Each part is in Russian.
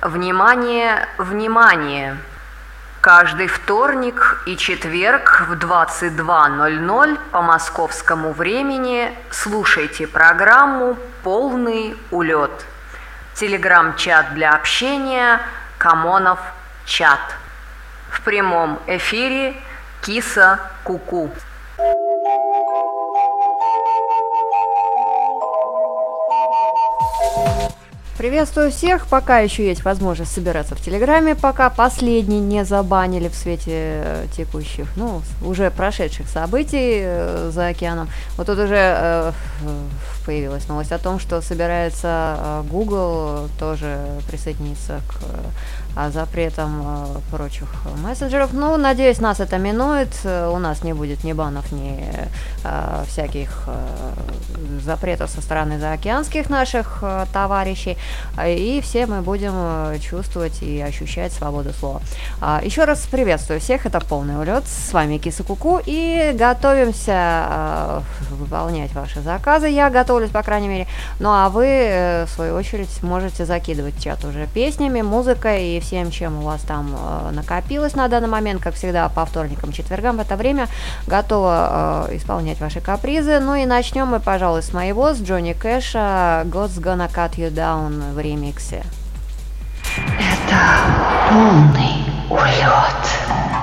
Внимание, внимание! Каждый вторник и четверг в 22.00 по московскому времени слушайте программу «Полный улет». Телеграм-чат для общения «Камонов чат». В прямом эфире «Киса Куку». Приветствую всех, пока еще есть возможность собираться в Телеграме, пока последний не забанили в свете э, текущих, ну, уже прошедших событий э, за океаном. Вот тут уже э, появилась новость о том, что собирается Google тоже присоединиться к запретом а, прочих мессенджеров. Ну, надеюсь, нас это минует. У нас не будет ни банов, ни а, всяких запретов со стороны заокеанских наших товарищей. И все мы будем чувствовать и ощущать свободу слова. Еще раз приветствую всех. Это полный улет. С вами Киса Куку. И готовимся выполнять ваши заказы. Я готовлюсь, по крайней мере. Ну, а вы, э, в свою очередь, можете закидывать чат уже песнями, музыкой и всем, чем у вас там э, накопилось на данный момент, как всегда, по вторникам, четвергам в это время готова э, исполнять ваши капризы. Ну и начнем мы, пожалуй, с моего, с Джонни Кэша «God's Gonna Cut You Down» в ремиксе. Это полный улет.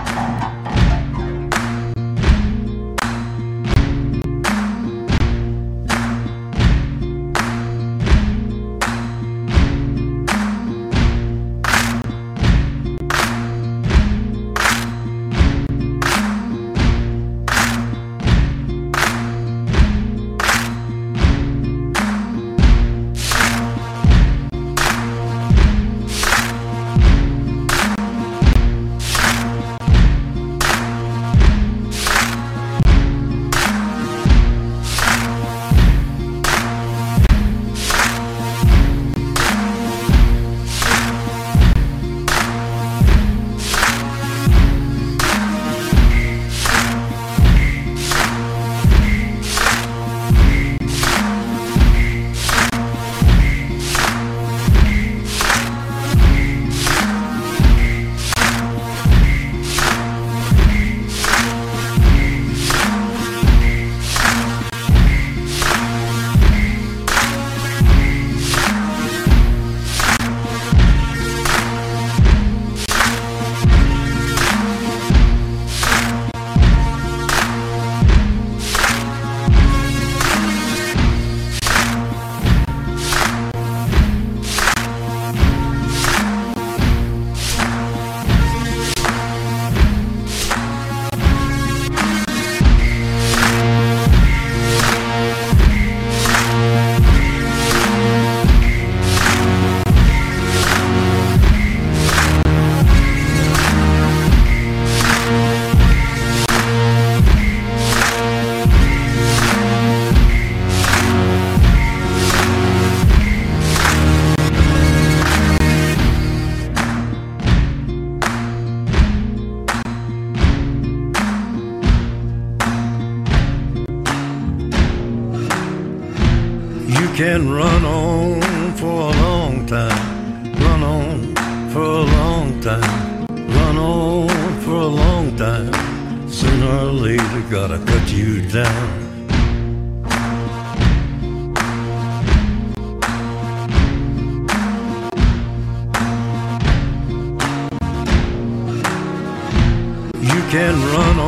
Can run on for a long time, run on for a long time, run on for a long time. Sooner or later, gotta cut you down. You can run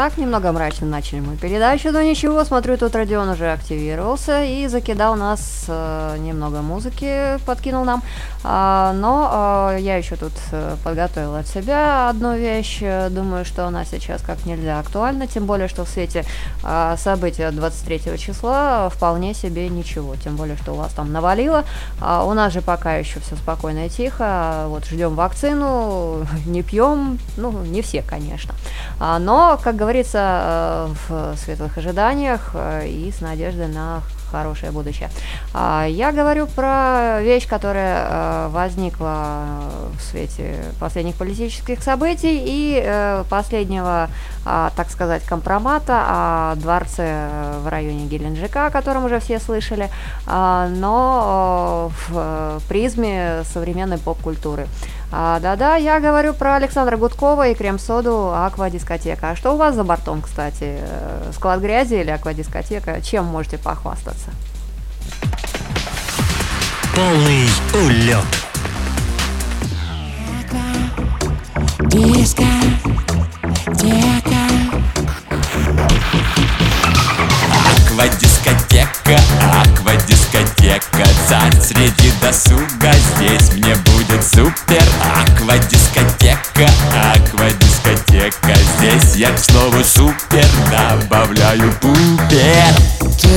Так, немного мрачно начали мы передачу, но ничего, смотрю, тут Родион уже активировался и закидал нас э, немного музыки, подкинул нам. А, но э, я еще тут э, подготовила от себя одну вещь, думаю, что она сейчас как нельзя актуальна, тем более, что в свете э, события 23 числа вполне себе ничего, тем более, что у вас там навалило. А у нас же пока еще все спокойно и тихо, вот ждем вакцину, не пьем, ну, не все, конечно. А, но, как говорится, э, в светлых ожиданиях э, и с надеждой на хорошее будущее. А, я говорю про вещь, которая э, возникла в свете последних политических событий и последнего, а, так сказать, компромата о дворце в районе Геленджика, о котором уже все слышали, а, но в призме современной поп-культуры. А, да-да, я говорю про Александра Гудкова и крем-соду «Аквадискотека». А что у вас за бортом, кстати? Э, склад грязи или аквадискотека? Чем можете похвастаться? Полный улет. Дискотека. Аквадискотека, Добавляю пупер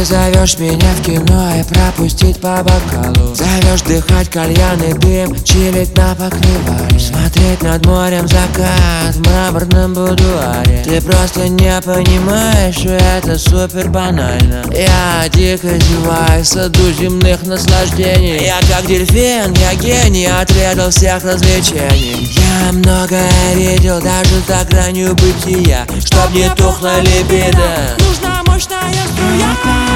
Ты зовешь меня в кино и пропустить по бокалу. Зовешь дыхать кальян дым, чилить на покрывале. Смотреть над морем закат в мраморном будуаре. Ты просто не понимаешь, что это супер банально. Я дико зеваю в саду земных наслаждений. Я как дельфин, я гений, отведал всех развлечений. Я многое видел даже за гранью бытия Чтоб не тухла либидо Нужна мощная струя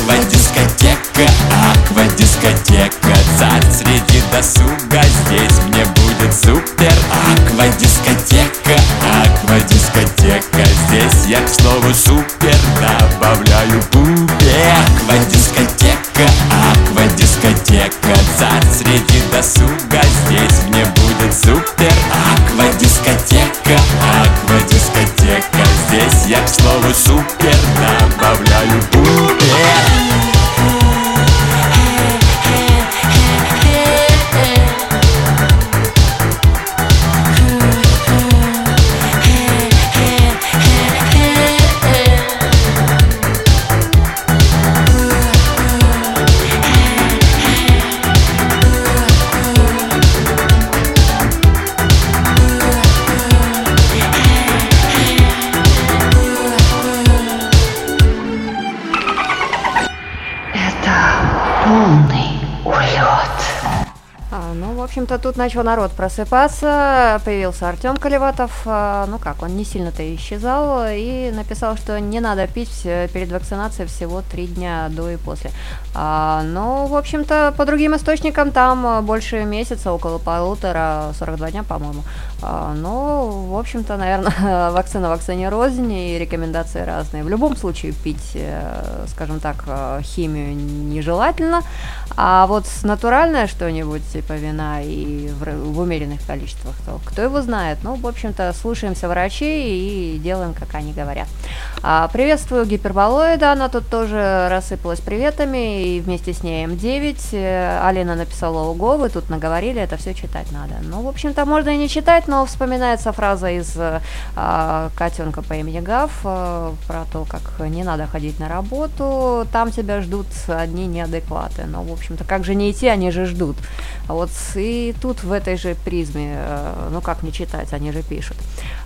Аквадискотека, аквадискотека Царь среди досуга, здесь мне будет супер. Аквадискотека, аквадискотека Здесь я, к слову, супер Добавляю пупер досуга, здесь мне будет супер. Аквадискотека, аквадискотека Здесь я, к слову, супер. Добавляю общем-то, тут начал народ просыпаться, появился Артем Колеватов, а, ну как, он не сильно-то исчезал, и написал, что не надо пить э, перед вакцинацией всего три дня до и после. А, ну, в общем-то, по другим источникам там больше месяца, около полутора, 42 дня, по-моему. А, ну, в общем-то, наверное, вакцина вакцине рознь, и рекомендации разные. В любом случае пить, э, скажем так, э, химию нежелательно, а вот натуральное что-нибудь, типа вина и в, в умеренных количествах, то кто его знает. Ну, в общем-то, слушаемся врачей и делаем, как они говорят. А, приветствую гиперболоида, она тут тоже рассыпалась приветами, и вместе с ней М9. Э, Алина написала ого, вы тут наговорили, это все читать надо. Ну, в общем-то, можно и не читать, но вспоминается фраза из а, котенка по имени Гав а, про то, как не надо ходить на работу, там тебя ждут одни неадекваты. Но, в общем-то, как же не идти, они же ждут. Вот и тут в этой же призме, э, ну как не читать, они же пишут.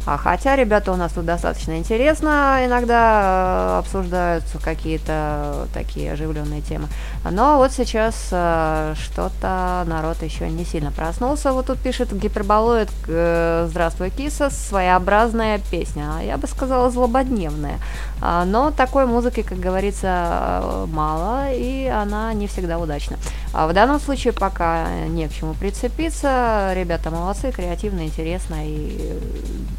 А хотя ребята у нас тут достаточно интересно иногда э, обсуждают какие-то такие оживленные темы. Но вот сейчас э, что-то народ еще не сильно проснулся. Вот тут пишет гиперболоид э, «Здравствуй, киса», своеобразная песня. А я бы сказала злободневная. А, но такой музыки, как говорится, мало, и она не всегда удачна. А в данном случае пока не к чему прицепиться. Ребята молодцы, креативно, интересно и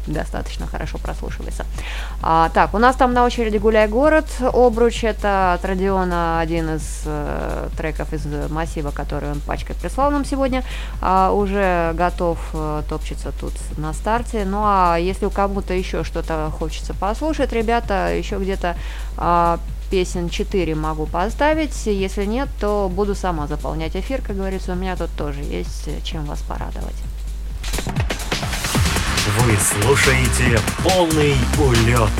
достаточно хорошо прослушивается. А, так, у нас там на очереди «Гуляй город», «Обруч». Это от Родиона один из э, треков из массива, который он пачкой прислал нам сегодня. А, уже готов э, топчется тут на старте. Ну а если у кому-то еще что-то хочется послушать, ребята, еще где-то а, песен 4 могу поставить. Если нет, то буду сама заполнять эфир, как говорится. У меня тут тоже есть чем вас порадовать. Вы слушаете полный улет.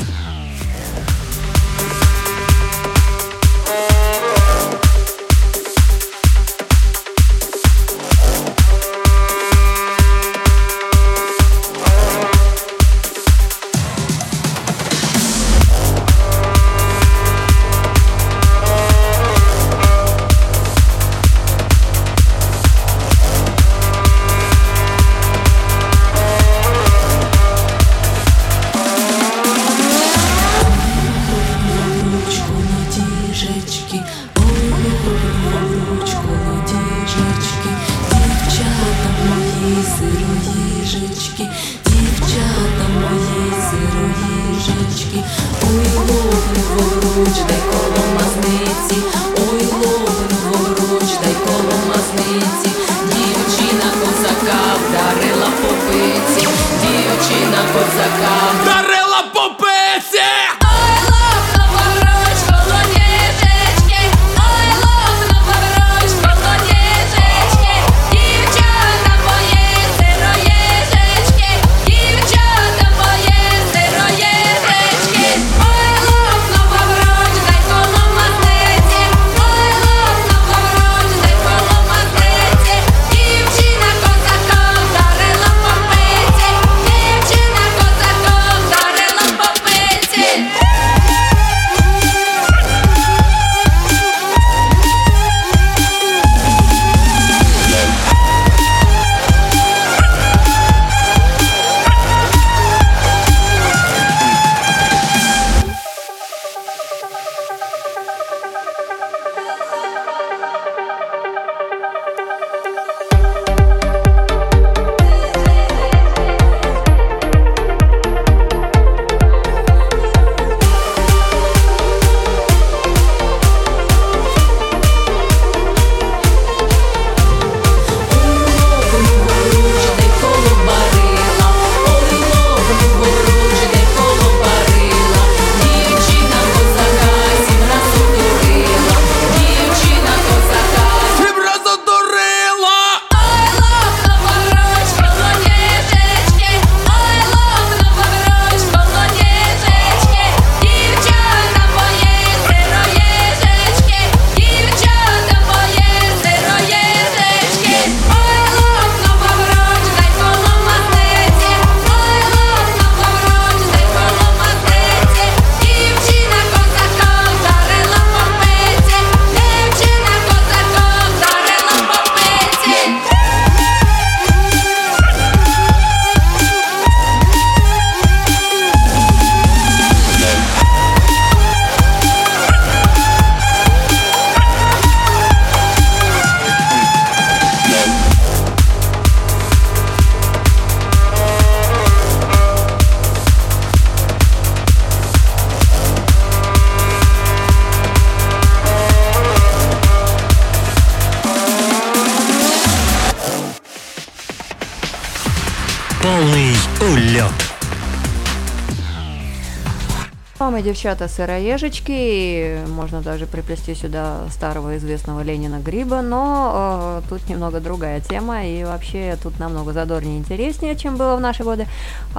Мамы, девчата, сыроежечки, можно даже приплести сюда старого известного Ленина Гриба, но э, тут немного другая тема, и вообще тут намного задорнее и интереснее, чем было в наши годы.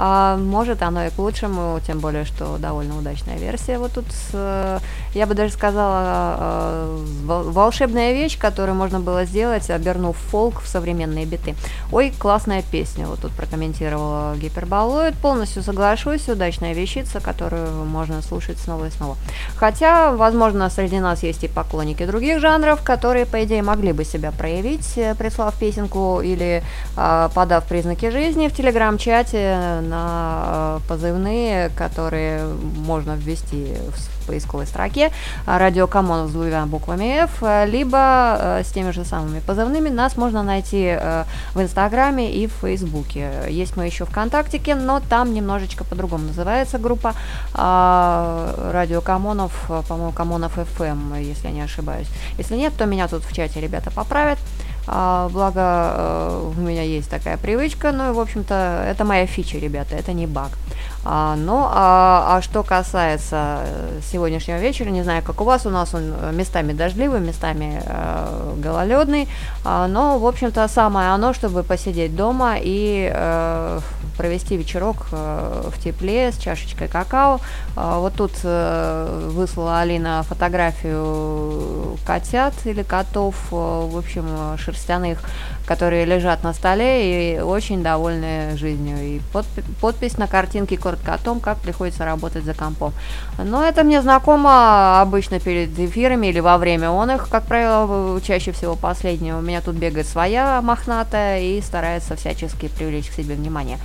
А, может, оно и к лучшему, тем более, что довольно удачная версия. Вот тут, я бы даже сказала, э, вол- волшебная вещь, которую можно было сделать, обернув фолк в современные биты. Ой, классная песня, вот тут прокомментировала Гиперболоид, полностью соглашусь, удачная вещица, которую можно можно слушать снова и снова. Хотя, возможно, среди нас есть и поклонники других жанров, которые, по идее, могли бы себя проявить, э, прислав песенку или э, подав признаки жизни в телеграм-чате на э, позывные, которые можно ввести в поисковой строке а, радио Камон с двумя буквами F, э, либо э, с теми же самыми позывными нас можно найти э, в Инстаграме и в Фейсбуке. Есть мы еще ВКонтактике, но там немножечко по-другому называется группа а, радио Камонов, э, по-моему, Камонов FM, если я не ошибаюсь. Если нет, то меня тут в чате ребята поправят. А, благо, э, у меня есть такая привычка, ну и, в общем-то, это моя фича, ребята, это не баг. А, ну, а, а что касается э, сегодняшнего вечера, не знаю, как у вас, у нас он э, местами дождливый, местами э, гололедный, а, но, в общем-то, самое оно, чтобы посидеть дома и э, провести вечерок э, в тепле с чашечкой какао. А, вот тут э, выслала Алина фотографию котят или котов, э, в общем, э, шерстяных, которые лежат на столе и очень довольны жизнью. И подпи- подпись на картинке коротко о том, как приходится работать за компом. Но это мне знакомо обычно перед эфирами или во время он их, как правило, чаще всего последнего. У меня тут бегает своя мохнатая и старается всячески привлечь к себе внимание.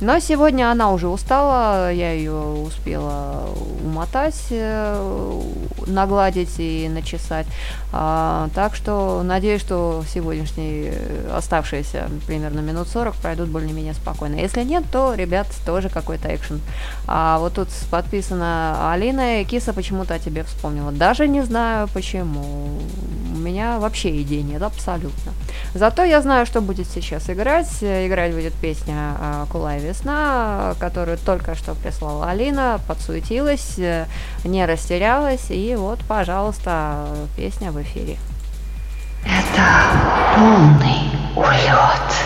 Но сегодня она уже устала, я ее успела умотать, э, нагладить и начесать. А, так что надеюсь, что сегодняшние э, оставшиеся примерно минут 40 пройдут более-менее спокойно. Если нет, то, ребят, тоже какой-то экшен. А вот тут подписано Алина, и Киса почему-то о тебе вспомнила. Даже не знаю почему. У меня вообще идей нет, абсолютно. Зато я знаю, что будет сейчас играть. Играть будет песня э, «Кулай весна», которую только что прислала Алина, подсуетилась, не растерялась. И вот, пожалуйста, песня в эфире. Это полный улет.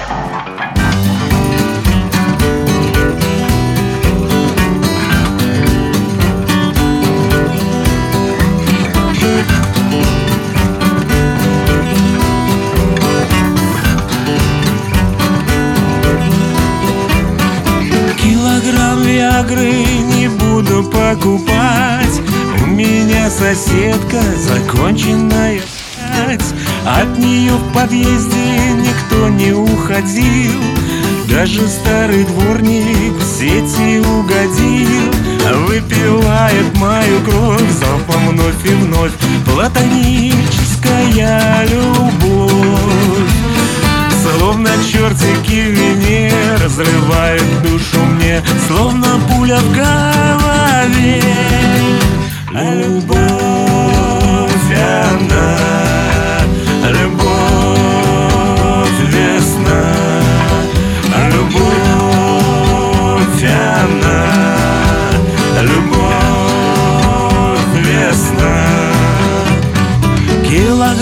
Килограмм виагры не буду покупать У меня соседка законченная мать. От нее в подъезде никто не уходил. Даже старый дворник в сети угодил. Выпивает мою кровь залпом вновь и вновь. Платоническая любовь. Словно чертики в вине Разрывает душу мне. Словно пуля в голове. Любовь она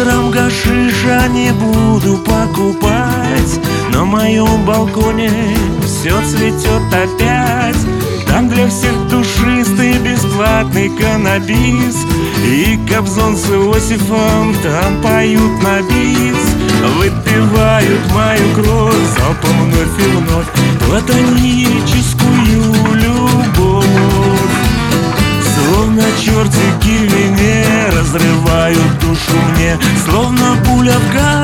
Килограмм гашиша не буду покупать. На моем балконе все цветет опять. Там для всех душистый бесплатный каннабис И Кобзон с Иосифом там поют на бис. Выпивают мою кровь залпом вновь и вновь. Платоническую любовь. Словно чертики в вине разрывают Словно пуля в голове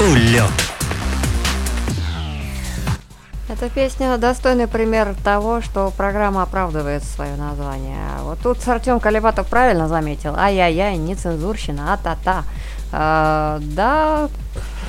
улет. Эта песня достойный пример того, что программа оправдывает свое название. Вот тут Артем Колеватов правильно заметил. Ай-яй-яй, не цензурщина, а-та-та. А, да,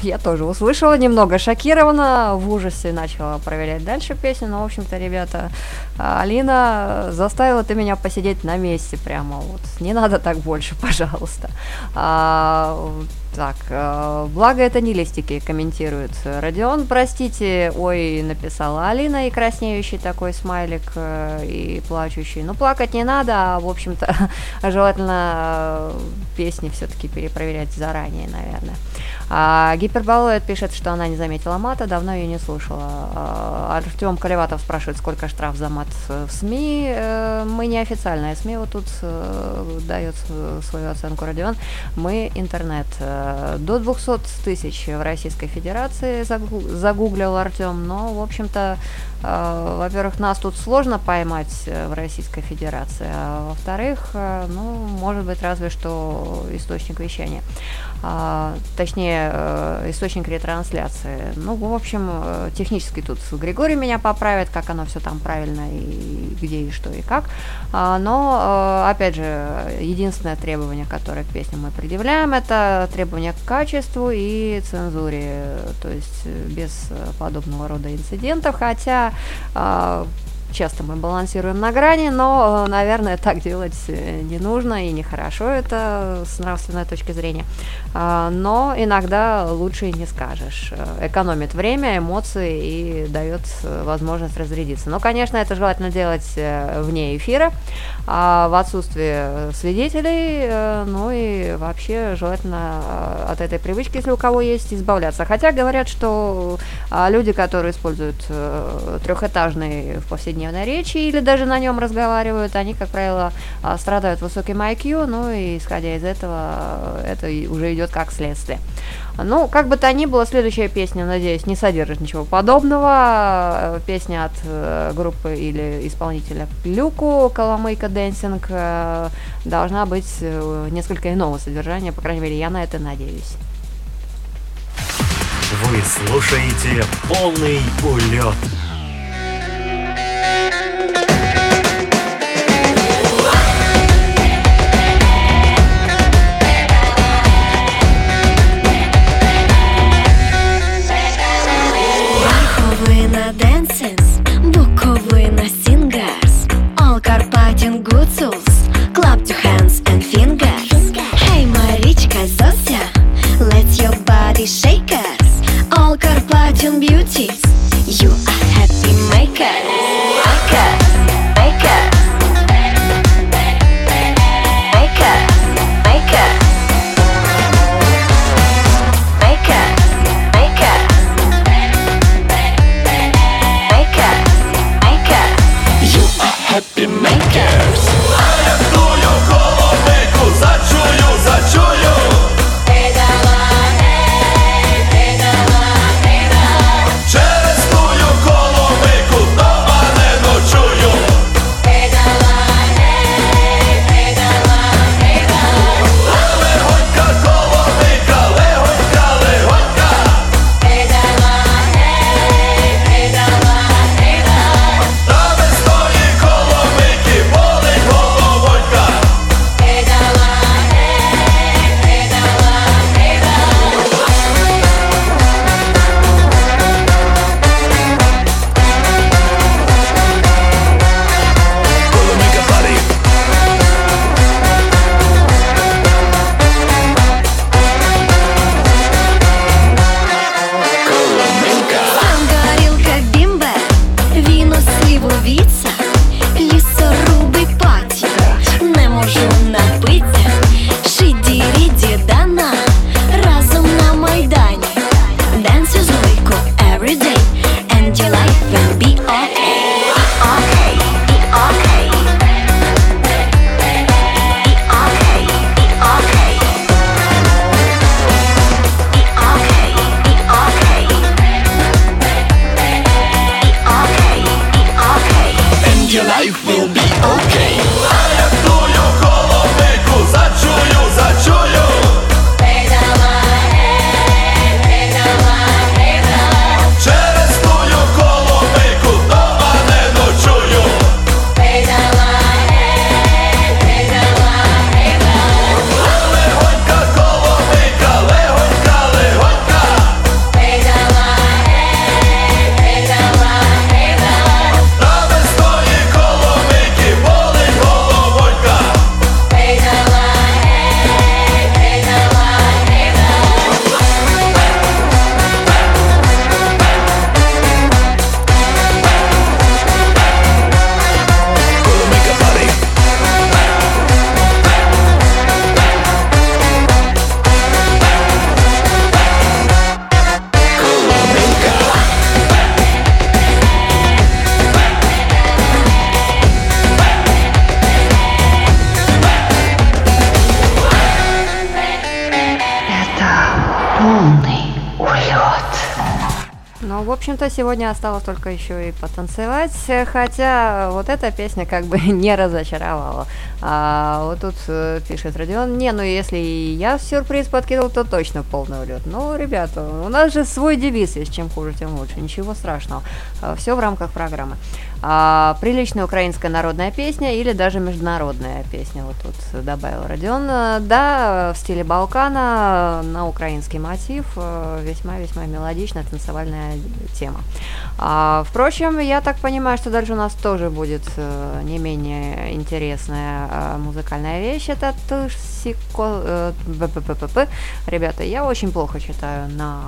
я тоже услышала, немного шокирована, в ужасе начала проверять дальше песню, но, в общем-то, ребята, Алина заставила ты меня посидеть на месте прямо вот. Не надо так больше, пожалуйста. А, так, э, благо это не листики комментирует. Родион, простите, ой, написала Алина и краснеющий такой смайлик э, и плачущий. Ну, плакать не надо, а, в общем-то, желательно э, песни все-таки перепроверять заранее, наверное. А, Гиперболоид пишет, что она не заметила мата, давно ее не слушала. А, Артем Колеватов спрашивает, сколько штраф за мат в СМИ. Э, Мы не официальная СМИ, вот тут э, дает свою оценку Родион. Мы интернет. До 200 тысяч в Российской Федерации загу- загуглил Артем, но, в общем-то, во-первых, нас тут сложно поймать э, в Российской Федерации, а во-вторых, э, ну, может быть, разве что источник вещания. А, точнее, э, источник ретрансляции. Ну, в общем, э, технически тут Григорий меня поправит, как оно все там правильно и где и что и как. А, но, э, опять же, единственное требование, которое к песне мы предъявляем, это требование к качеству и цензуре, то есть э, без э, подобного рода инцидентов, хотя а, часто мы балансируем на грани, но, э, наверное, так делать э, не нужно и нехорошо это с нравственной точки зрения. А, Но иногда лучше и не скажешь. Э, Экономит время, эмоции и дает э, возможность разрядиться. Но, конечно, это желательно делать э, вне эфира, а в отсутствие свидетелей, ну и вообще желательно от этой привычки, если у кого есть, избавляться. Хотя говорят, что люди, которые используют трехэтажный в повседневной речи или даже на нем разговаривают, они, как правило, страдают высоким IQ, ну и исходя из этого, это уже идет как следствие. Ну, как бы то ни было, следующая песня, надеюсь, не содержит ничего подобного. Э, Песня от э, группы или исполнителя Люку «Коломийка Dancing» должна быть э, несколько иного содержания, по крайней мере, я на это надеюсь. Вы слушаете полный улет. Carpathian Gutzels Clap your hands and fingers. Hey Marichka Zosia Let your body shake us. All Carpathian в общем-то, сегодня осталось только еще и потанцевать, хотя вот эта песня как бы не разочаровала. А вот тут э, пишет Родион, не, ну если я сюрприз подкинул, то точно полный улет. Ну, ребята, у нас же свой девиз есть, чем хуже, тем лучше, ничего страшного. Все в рамках программы. А, приличная украинская народная песня или даже международная песня, вот тут добавил Родион. Э, Да, в стиле Балкана, на украинский мотив, э, весьма-весьма мелодичная танцевальная тема. А, впрочем, я так понимаю, что дальше у нас тоже будет э, не менее интересная э, музыкальная вещь. Это Тусико... э. Ребята, я очень плохо читаю на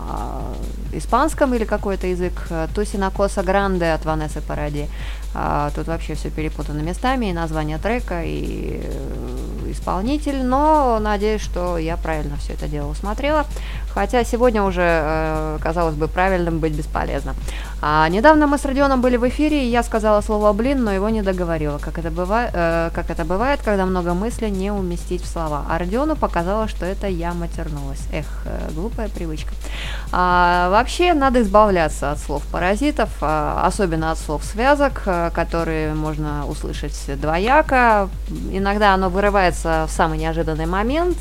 э, испанском или какой-то язык. Тусинакоса Гранде от Ванессы Паради. А, тут вообще все перепутано местами, и название трека, и э, исполнитель, но надеюсь, что я правильно все это дело усмотрела. Хотя сегодня уже, э, казалось бы, правильным быть бесполезно. А, недавно мы с Родионом были в эфире, и я сказала слово «блин», но его не договорила, как это, бывает, э, как это бывает, когда много мыслей не уместить в слова. А Родиону показалось, что это я матернулась. Эх, э, глупая привычка. А, вообще, надо избавляться от слов-паразитов, а, особенно от слов-связок, э, которые можно услышать двояко. Иногда оно вырывается в самый неожиданный момент,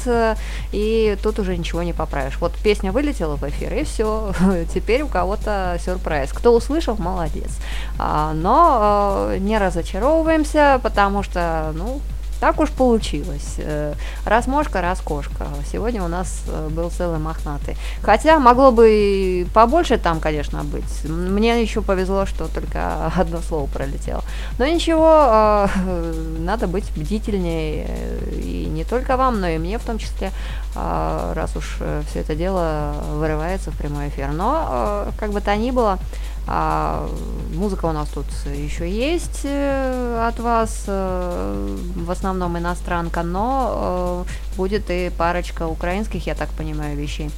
и тут уже ничего не поправишь. Вот песня вылетела в эфир, и все. Теперь у кого-то сюрприз. Кто услышал, молодец. А, но э, не разочаровываемся, потому что, ну, так уж получилось. Э, Раз мошка, раз кошка. Сегодня у нас э, был целый мохнатый. Хотя могло бы и побольше там, конечно, быть. Мне еще повезло, что только одно слово пролетело. Но ничего, э, надо быть бдительнее. И не только вам, но и мне в том числе, раз уж все это дело вырывается в прямой эфир. Но, как бы то ни было, а, музыка у нас тут еще есть э, от вас, э, в основном иностранка, но э, будет и парочка украинских, я так понимаю, вещей.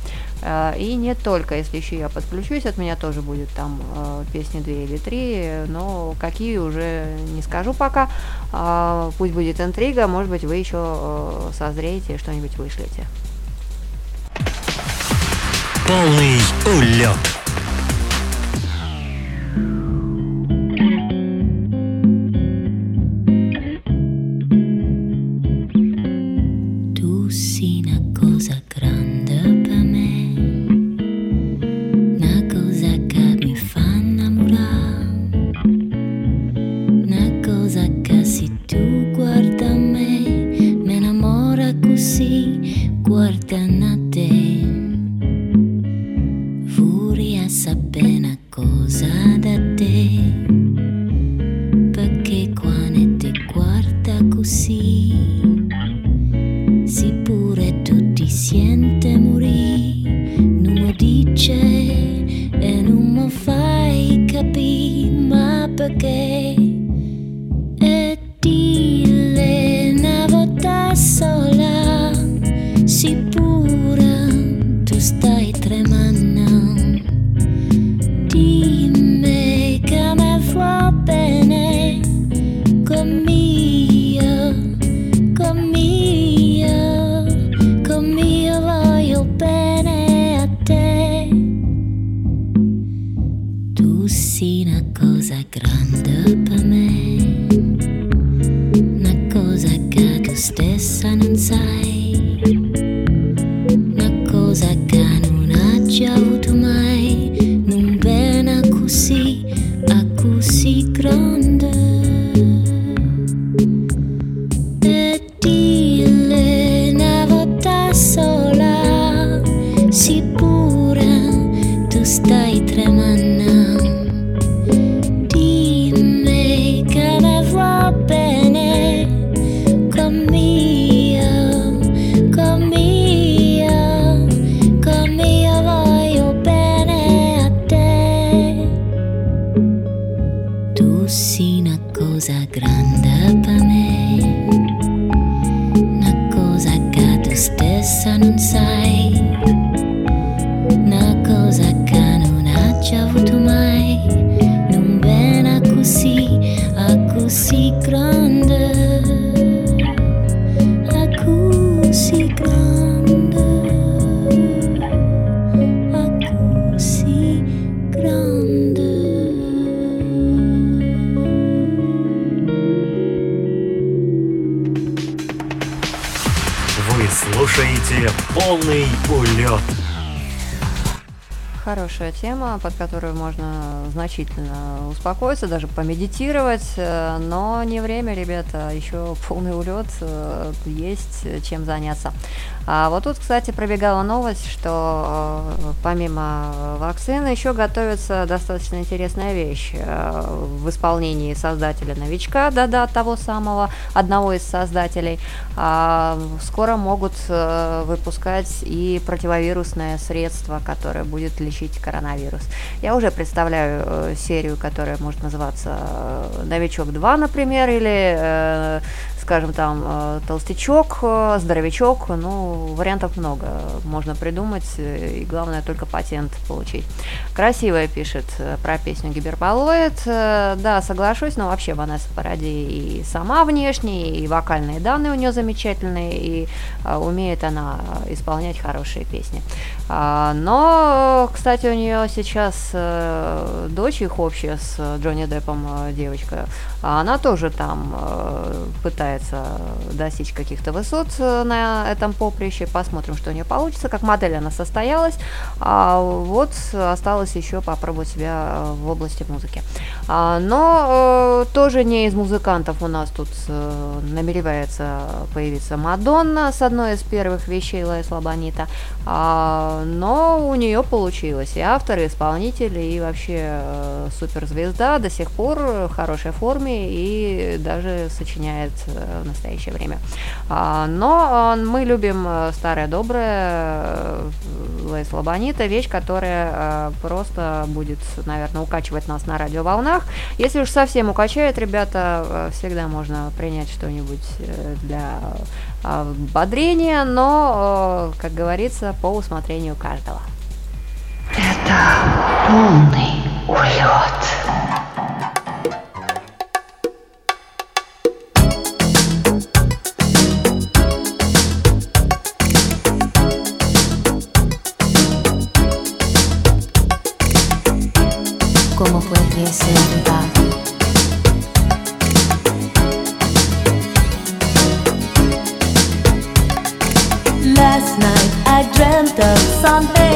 И не только, если еще я подключусь, от меня тоже будет там песни две или три, но какие уже не скажу пока. А, Пусть будет интрига, может быть, вы еще созреете и что-нибудь вышлете. Полный улет. Sei una cosa grande per me, una cosa che tu stessa non sai, значительно успокоиться, даже помедитировать, э, но не время, ребята, еще полный улет, э, есть чем заняться. А вот тут, кстати, пробегала новость, что э, помимо вакцины еще готовится достаточно интересная вещь в исполнении создателя новичка, да-да, того самого, одного из создателей. А, скоро могут э, выпускать и противовирусное средство, которое будет лечить коронавирус. Я уже представляю э, серию, которая может называться э, «Новичок 2», например, или скажем там, э, толстячок, э, здоровячок, ну, вариантов много можно придумать, э, и главное только патент получить. Красивая пишет про песню Гиперболоид, Э, да, соглашусь, но вообще Ванесса Паради и сама внешне, и вокальные данные у нее замечательные, и умеет она исполнять хорошие песни. А, Но, кстати, у нее сейчас дочь их общая с Джонни Деппом девочка, она тоже там э, пытается достичь каких-то высот э, на этом поприще. Посмотрим, что у нее получится. Как модель она состоялась. А вот осталось еще попробовать себя э, в области музыки. А, Но э, тоже не из музыкантов у нас тут э, намеревается появиться Мадонна с одной из первых вещей La Isla Bonita. А, Но у нее получилось. И автор, и исполнитель, и вообще э, суперзвезда до сих пор в хорошей форме и даже сочиняет э, в настоящее время. А, Но э, мы любим э, старое доброе э, La Isla Bonita, вещь, которая э, просто будет, наверное, укачивать нас на радиоволнах. Если уж совсем укачает, ребята, всегда можно принять что-нибудь для бодрения, но, как говорится, по усмотрению каждого. Это полный улет. como pudiese olvidar. Last night I dreamt of something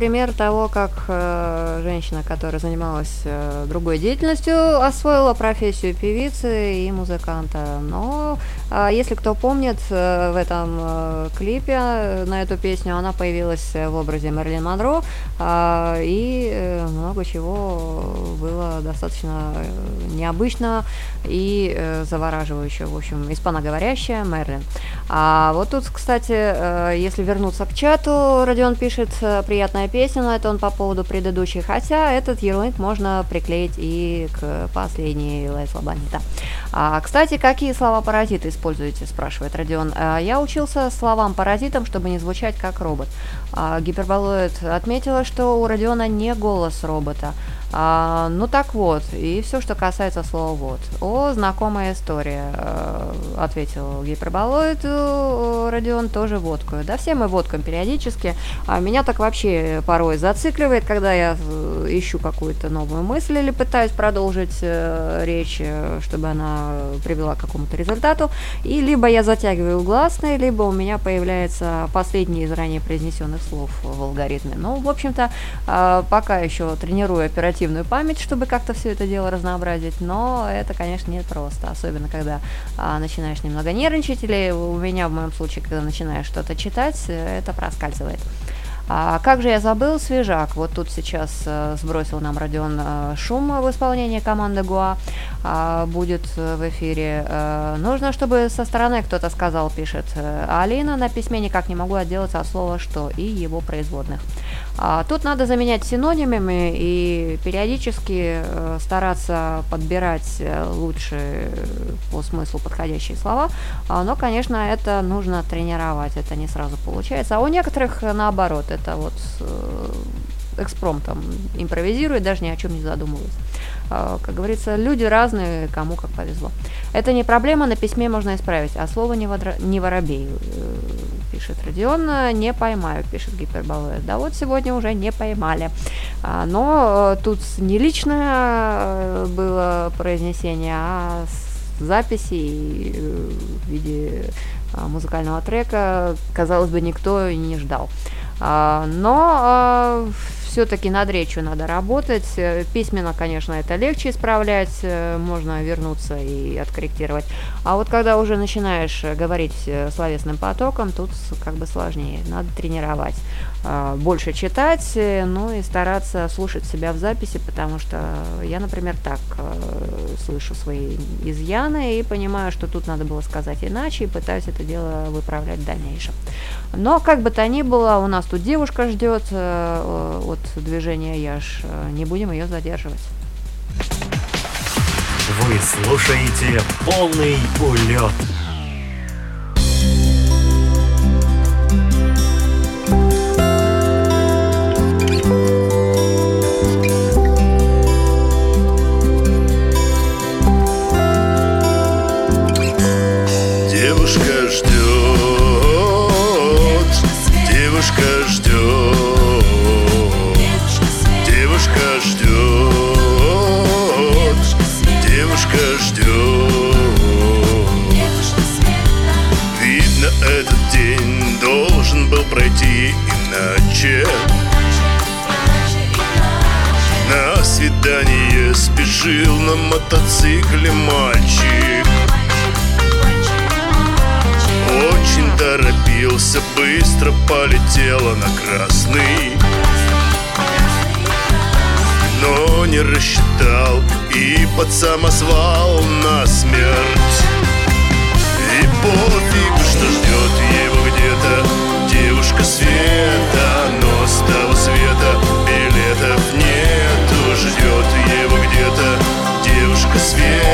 пример того, как э, женщина, которая занималась э, другой деятельностью, освоила профессию певицы и музыканта. Но а, если кто помнит, э, в этом э, клипе э, на эту песню она появилась э, в образе Мерлин Монро, а, и э, много чего было достаточно э, необычно и э, завораживающе, в общем, испаноговорящая Мерлин. А вот тут, кстати, э, если вернуться к чату, Родион пишет э, приятная песня, но это он по поводу предыдущей, хотя этот ярлык можно приклеить и к последней Лайсла Бонита. А, кстати, какие слова паразиты используете, спрашивает Родион. А, я учился словам паразитам, чтобы не звучать как робот. А, Гиперболоид отметила, что у Родиона не голос робота. А, ну так вот, и все, что касается слова вот. О, знакомая история, э, ответил гиперболоид Родион, тоже водку. Да все мы водкам периодически. А меня так вообще порой зацикливает, когда я э, ищу какую-то новую мысль или пытаюсь продолжить э, речь, э, чтобы она привела к какому-то результату. И либо я затягиваю гласные, либо у меня появляется последний из ранее произнесенных слов в алгоритме. Ну, в общем-то, э, пока еще тренирую оперативную память, чтобы как-то все это дело разнообразить, но это, конечно, не просто, особенно когда а, начинаешь немного нервничать, или у меня в моем случае, когда начинаешь что-то читать, э, это проскальзывает. А как же я забыл свежак? Вот тут сейчас э, сбросил нам Родион э, шум в исполнении команды Гуа. А, будет в эфире. Э, нужно, чтобы со стороны кто-то сказал, пишет Алина. На письме никак не могу отделаться от слова «что» и его производных. А, тут надо заменять синонимами и периодически э, стараться подбирать э, лучше э, по смыслу подходящие слова. А, но, конечно, это нужно тренировать, это не сразу получается. А у некоторых наоборот, это вот экспромтом импровизирует, даже ни о чем не задумываясь. А, Как говорится, люди разные, кому как повезло. Это не проблема, на письме можно исправить, а слово не, водра- не воробей, э, пишет Родион, не поймаю, пишет гиперболоид. Да вот сегодня уже не поймали. А, Но э, тут не личное э, было произнесение, а записи в виде а, музыкального трека, казалось бы, никто не ждал. Но все-таки над речью надо работать. Э, Письменно, конечно, это легче исправлять, э, можно вернуться и откорректировать. А вот когда уже начинаешь э, говорить словесным потоком, тут как бы сложнее. Надо тренировать. А, Больше читать, э, ну и стараться слушать себя в записи, потому что я, например, так э, слышу свои изъяны и понимаю, что тут надо было сказать иначе, и пытаюсь это дело выправлять в дальнейшем. Но как бы то ни было, у нас тут девушка ждет э, от движения Яш, не будем ее задерживать. Вы слушаете полный улет. Свидание спешил на мотоцикле мальчик. Очень торопился быстро, полетела на красный. Но не рассчитал и под самосвал на смерть. И пофиг, что ждет его где-то. Девушка света, но с того света Билетов нету, ждет его где-то Девушка света,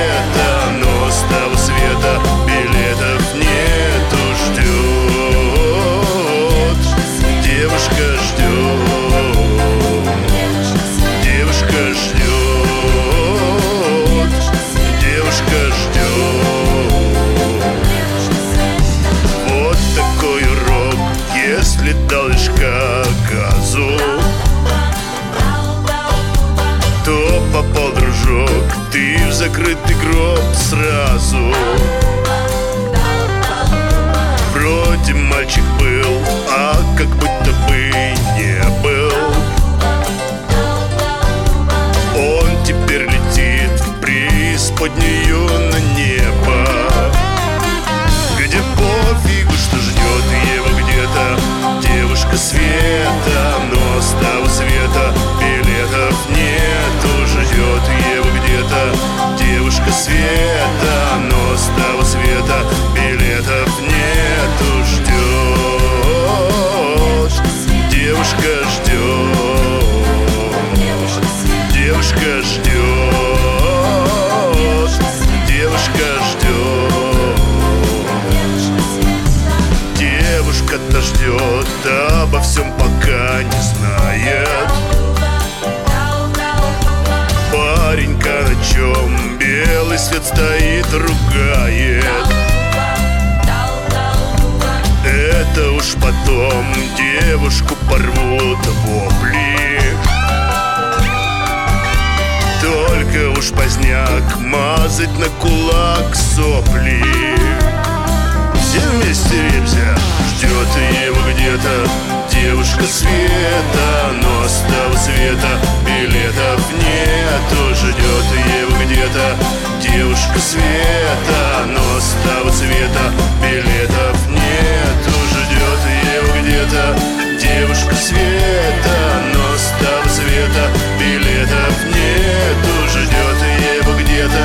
его где-то Девушка света, но с того света Билетов нету, ждет его где-то Девушка света, но с того света Билетов нету, ждет его где-то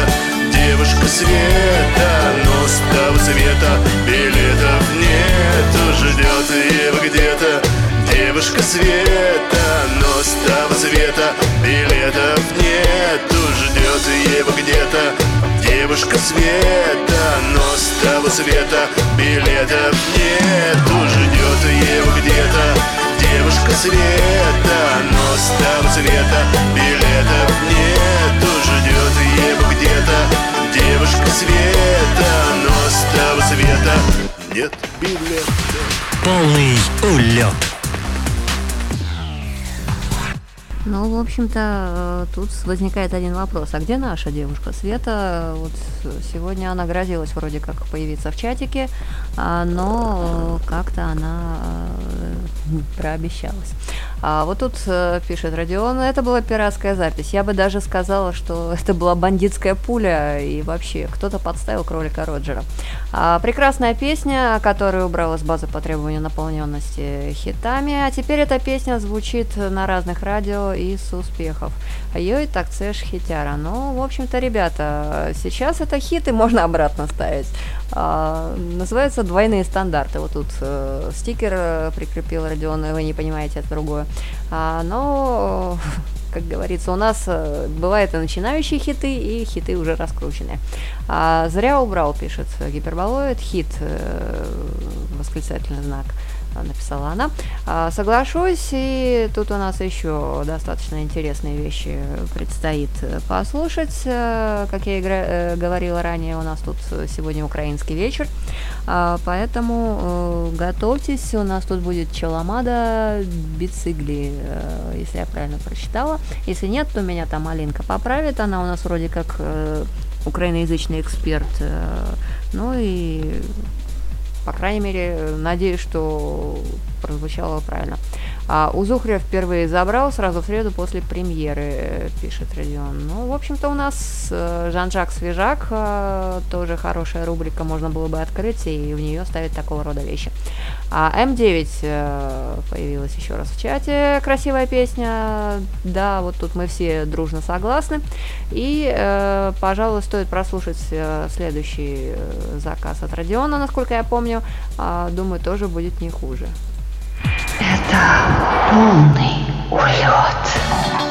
Девушка света, но с того света Билетов нету, ждет его где-то Девушка света, но с того света Билетов нету, ждет его где-то. Девушка света, но с того света Билетов нету, ждет его где-то. Девушка света, но с того света Билетов нету, ждет его где-то. Девушка света, но с того света Нет билета. Полный улет. Ну, в общем-то, э, тут возникает один вопрос. А где наша девушка Света? Вот сегодня она грозилась вроде как появиться в чатике, а, но как-то она э, прообещалась. А вот тут э, пишет Родион, это была пиратская запись. Я бы даже сказала, что это была бандитская пуля, и вообще кто-то подставил кролика Роджера. А, прекрасная песня, которую убрала с базы по требованию наполненности хитами, а теперь эта песня звучит на разных радио и с успехов. Йой, так цеш хитяра. Ну, в общем-то, ребята, сейчас это хиты можно обратно ставить. А, называются двойные стандарты. Вот тут э, стикер э, прикрепил Родион, вы не понимаете, это другое. А, но как говорится, у нас э, бывают и начинающие хиты, и хиты уже раскрученные. А, зря убрал, пишет гиперболоид, хит, э, восклицательный знак написала она. А, соглашусь, и тут у нас еще достаточно интересные вещи предстоит э, послушать. Э, Как я игра- э, говорила ранее, у нас тут сегодня украинский вечер, А, поэтому э, готовьтесь, у нас тут будет Челомада Бицигли, э, если я правильно прочитала. Если нет, то меня там Алинка поправит, она у нас вроде как э, украиноязычный эксперт. э, Ну и по крайней мере, надеюсь, что прозвучало правильно. А Узухря впервые забрал сразу в среду после премьеры, э, пишет Родион. Ну, в общем-то, у нас э, Жан-Жак Свежак, э, тоже хорошая рубрика, можно было бы открыть и в нее ставить такого рода вещи. А М9 э, появилась еще раз в чате, красивая песня, да, вот тут мы все дружно согласны. И, пожалуй, стоит прослушать следующий заказ от Родиона, насколько я помню, А, думаю, тоже будет не хуже. Это полный улет.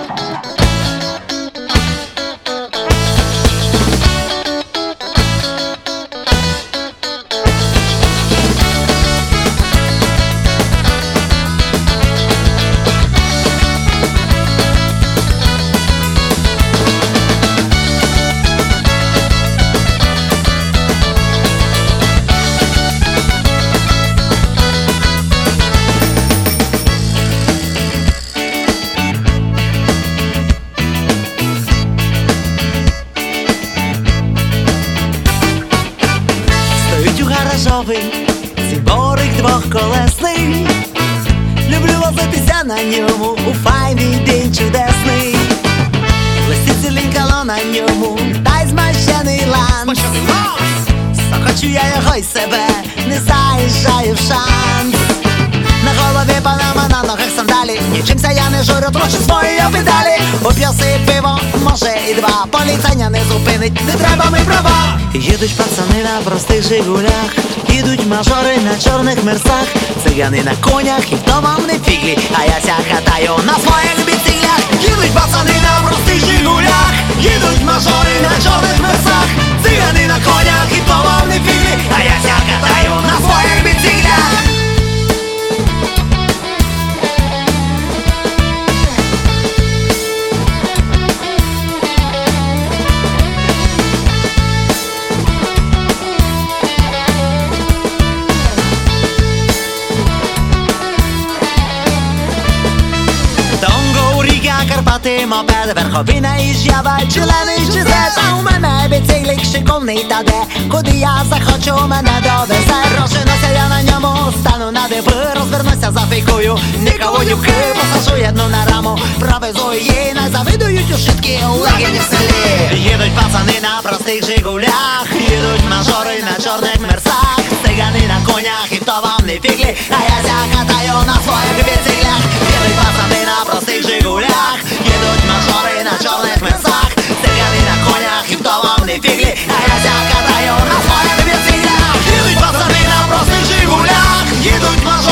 Гаражовий циборик двохколесний. Люблю возитися на ньому у файний день чудесний. Лисиці лінкало на ньому, та й змащений ланц. Захочу я його й себе, не заїжджаю в шанс. На голові панама, на ногах сандалі Нічимся я не журю, трощу свої і два. Поліцання не зупинить, не треба ми права. Їдуть пацани на простих жигулях Їдуть мажори на чорних мерсах Цигани на конях і хто вам не фіглі А я ся катаю на своїх біциклях Їдуть пацани на простих жигулях Їдуть мажори на чорних мерсах Цигани на конях і вам не фіглі А я ся катаю на Riga, Karpaty, moped, верховина і ж'ява, члений чизет А у мене біциклик шиковний та де Куди я захочу, мене довезе Розженуся я на ньому, стану на диби Розвернуся, зафікую, нікого дівки Посажу одну на раму, провезу її Не завидують у шитки легені в селі Їдуть пацани на простих жигулях Їдуть мажори на чорних мерсах конях, і хто вам не фіглі А я ся катаю на своїх біциклях Їдуть пацани на простих жигулях Їдуть мажори на чорних мерсах Цигани на конях, і хто вам не фіглі А я ся катаю на своїх біциклях Їдуть пацани на простих жигулях Їдуть мажори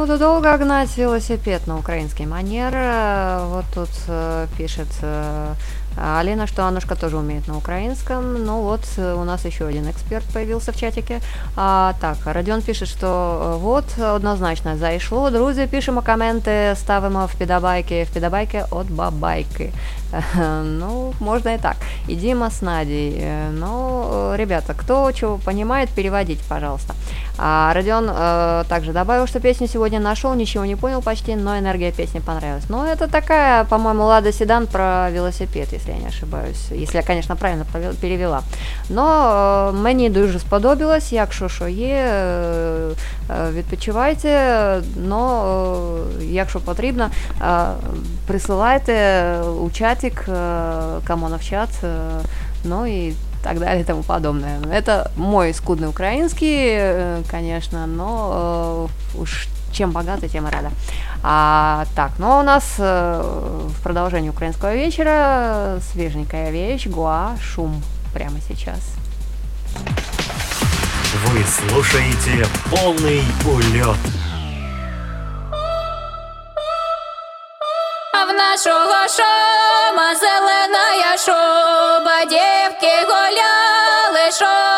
буду долго гнать велосипед на украинский манер. Э, Вот тут э, пишет э, Алина, что Анушка тоже умеет на украинском. Ну вот, э, у нас еще один эксперт появился в чатике. А, так, Родион пишет, що е, вот, однозначно зайшло. Друзі, пишемо коменти, ставимо в підабайки, в підабайки от бабайки. Ну, можно и так. И Дима с Надей. Э, Ну, э, ребята, кто чего понимает, переводите, пожалуйста. А Родион э, также добавил, что песню сегодня нашел, ничего не понял почти, но энергия песни понравилась. Ну, это такая, по-моему, Лада Седан про велосипед, если я не ошибаюсь. Если я, конечно, правильно пове- перевела. Но е, мені дуже сподобалось, якщо що є, е, е, відпочивайте, но е, якщо потрібно, е, присилайте у чатик, е, Камонов чат, е, ну и так далее и тому подобное. Это мой скудный украинский, э, конечно, но э, уж чем богатый, тем и рада. А, так, ну а у нас э, в продолжении украинского вечера свеженькая вещь, Гуа, шум прямо сейчас. Вы слушаете полный улет. в нашого шома, зелена шуба шоба, дівки голяли шоба.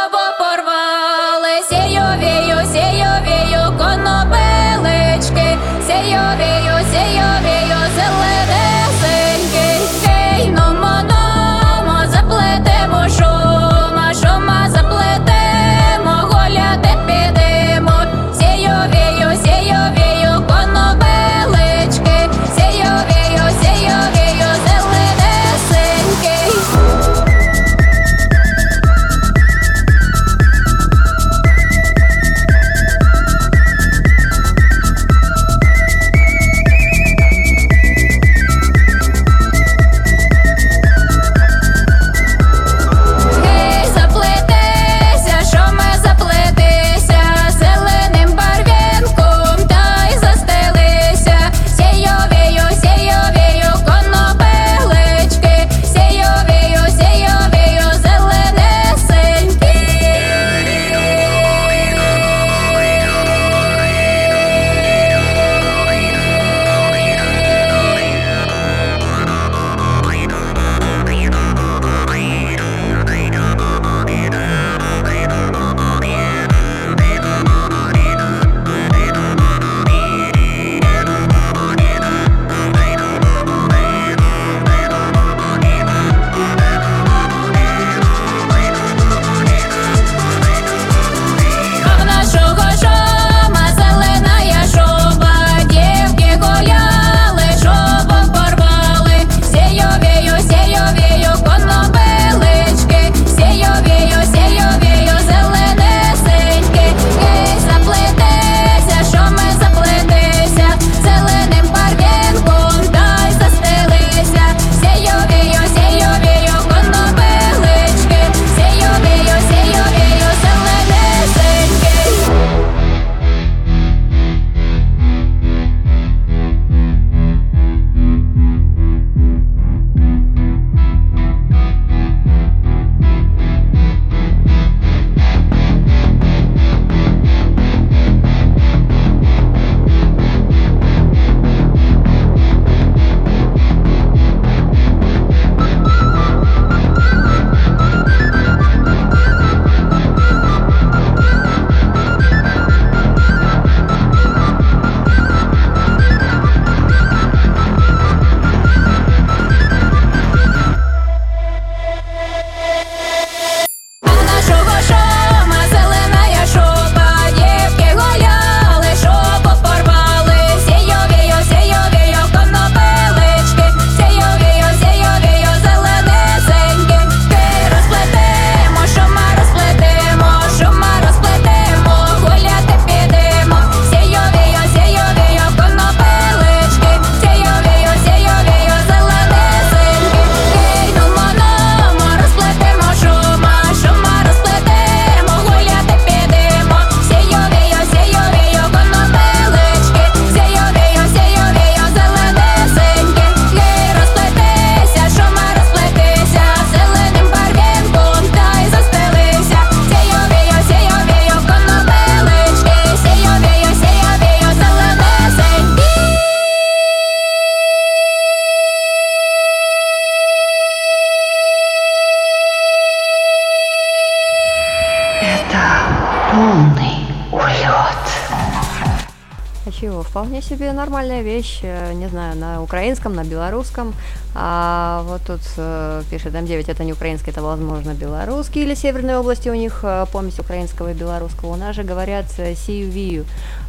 Нормальная вещь, э, не знаю, на украинском, на белорусском. А вот тут э, пишет М9, это не украинский, это, возможно, белорусский или северной области у них э, помесь украинского и белорусского. У нас же говорят э.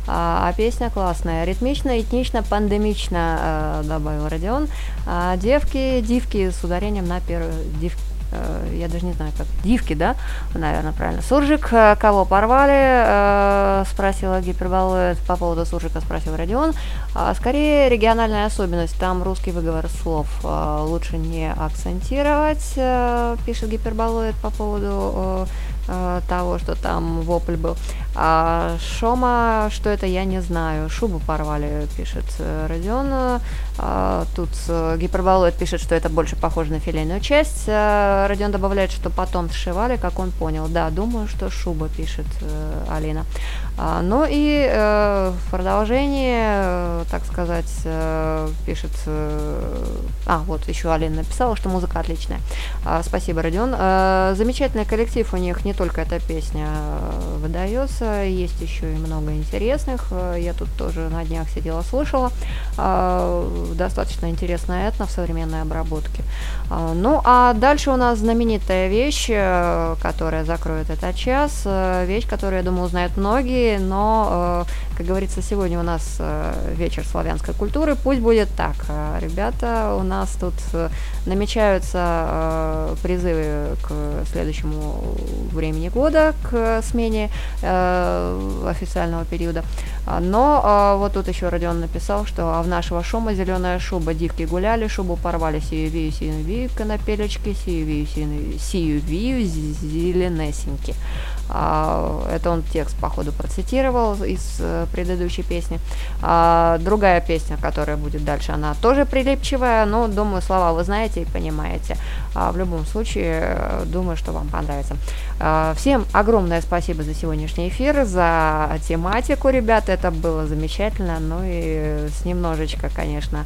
А, а песня классная, ритмично, этнично, пандемично, добавил Родион. А девки, дивки с ударением на первую див, э, я даже не знаю, как дивки, да, наверное, правильно. Суржик, кого порвали, спросила гиперболоид, по поводу суржика спросил Родион. А, скорее региональная особенность, там русский выговор слов э, лучше не акцентировать, э, пишет гиперболоид по поводу э, того, что там вопль был. А, Шома, что это, я не знаю. Шубу порвали, пишет э, Родион. А, Тут э, гиперболоид пишет, что это больше похоже на филейную часть. А, Родион добавляет, что потом сшивали, как он понял. Да, думаю, что шуба, пишет Алина. А, Ну и э, в продолжение, так сказать, пишет... А, вот еще Алина написала, что музыка отличная. А, Спасибо, Родион. Замечательный коллектив у них, не только эта песня э, выдается, есть еще и много интересных. Э, Я тут тоже на днях сидела, слышала. А, Достаточно интересная этно в современной обработке. А, Ну, а дальше у нас знаменитая вещь, э, которая закроет этот час. Э, Вещь, которую, я думаю, узнают многие, но, э, как говорится, сегодня у нас э, вечер славянской культуры. Пусть будет так. Э, Ребята, у нас тут э, намечаются э, призывы к следующему времени года, к смене э, официального периода. А, Но а, вот тут еще Родион написал, что а в нашего шума зеленая шуба, дивки гуляли, шубу порвали, сию вию, сию вию, конопелечки, сию вию, сию вию, зеленесеньки. А, это он текст, походу, процитировал из э, предыдущей песни. А, другая песня, которая будет дальше, она тоже прилипчивая, но, думаю, слова вы знаете и понимаете. А, в любом случае, э, думаю, что вам понравится. Всем огромное спасибо за сегодняшний эфир, за тематику, ребята, это было замечательно, ну и с немножечко, конечно,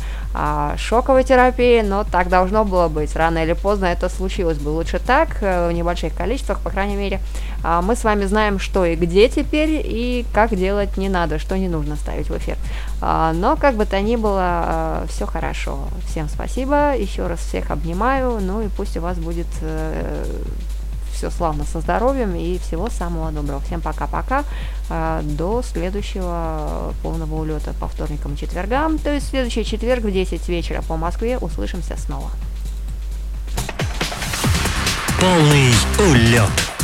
шоковой терапии, но так должно было быть. Рано или поздно это случилось бы. Лучше так, э, в небольших количествах, по крайней мере. А, Мы с вами знаем, что и где теперь, и как делать не надо, что не нужно ставить в эфир. А, Но, как бы то ни было, все хорошо. Всем спасибо, еще раз всех обнимаю, ну и пусть у вас будет все славно со здоровьем и всего самого доброго. Всем пока-пока. А, До следующего полного улета по вторникам и четвергам. То есть следующий четверг в 10 вечера по Москве. Услышимся снова. Полный улет.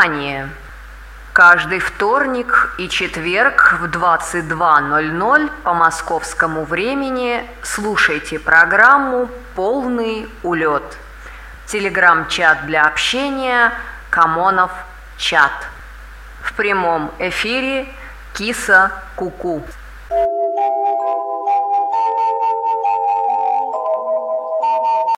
Внимание! Каждый вторник и четверг в 22.00 по московскому времени слушайте программу «Полный улет». Телеграм-чат для общения «Камонов чат». В прямом эфире Киса Куку. -ку.